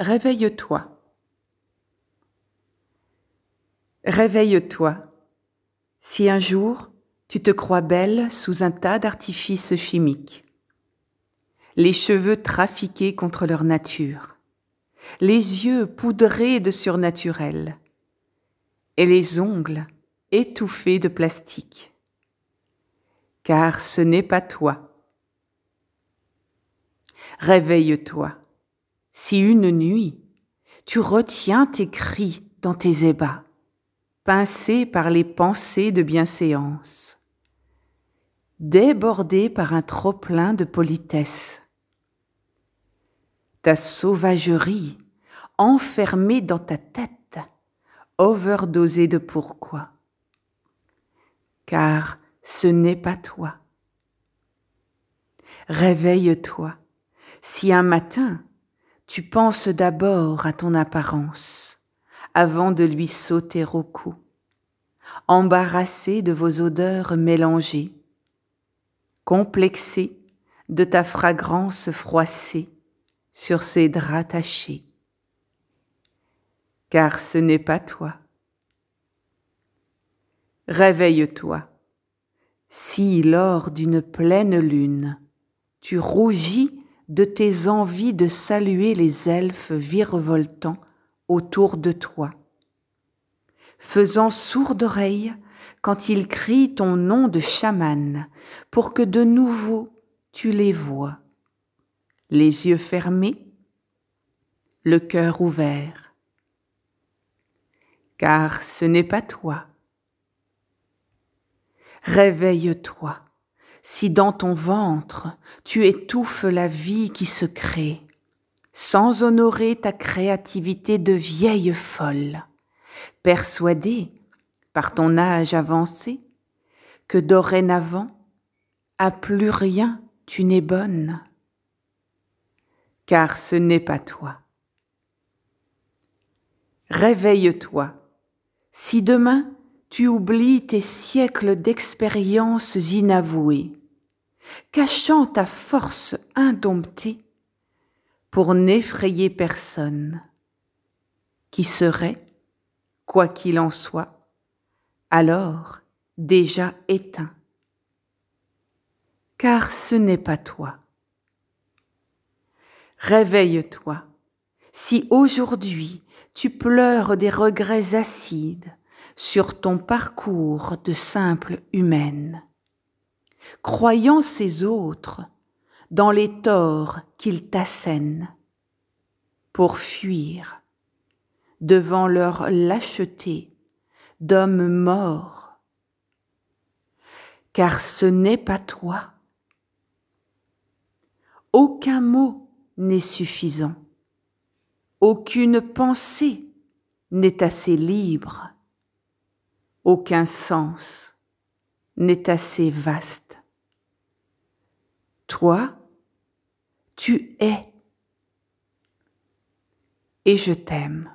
Réveille-toi. Réveille-toi. Si un jour tu te crois belle sous un tas d'artifices chimiques, les cheveux trafiqués contre leur nature, les yeux poudrés de surnaturel, et les ongles étouffés de plastique. Car ce n'est pas toi. Réveille-toi. Si une nuit, tu retiens tes cris dans tes ébats, pincés par les pensées de bienséance, débordés par un trop-plein de politesse, ta sauvagerie enfermée dans ta tête, overdosée de pourquoi? Car ce n'est pas toi. Réveille-toi. Si un matin, tu penses d'abord à ton apparence avant de lui sauter au cou, embarrassé de vos odeurs mélangées, complexé de ta fragrance froissée sur ses draps tachés. Car ce n'est pas toi. Réveille-toi. Si lors d'une pleine lune, tu rougis de tes envies de saluer les elfes virevoltants autour de toi, faisant sourde oreille quand ils crient ton nom de chaman pour que de nouveau tu les vois, les yeux fermés, le cœur ouvert. Car ce n'est pas toi. Réveille-toi si dans ton ventre tu étouffes la vie qui se crée, sans honorer ta créativité de vieille folle, persuadée, par ton âge avancé, que dorénavant, à plus rien tu n'es bonne, car ce n'est pas toi. Réveille-toi, si demain tu oublies tes siècles d'expériences inavouées, cachant ta force indomptée pour n'effrayer personne, qui serait, quoi qu'il en soit, alors déjà éteint. Car ce n'est pas toi. Réveille-toi, si aujourd'hui tu pleures des regrets acides, sur ton parcours de simple humaine, croyant ces autres dans les torts qu'ils t'assènent, pour fuir devant leur lâcheté d'hommes morts, car ce n'est pas toi. Aucun mot n'est suffisant, aucune pensée n'est assez libre aucun sens n'est assez vaste. Toi, tu es et je t'aime.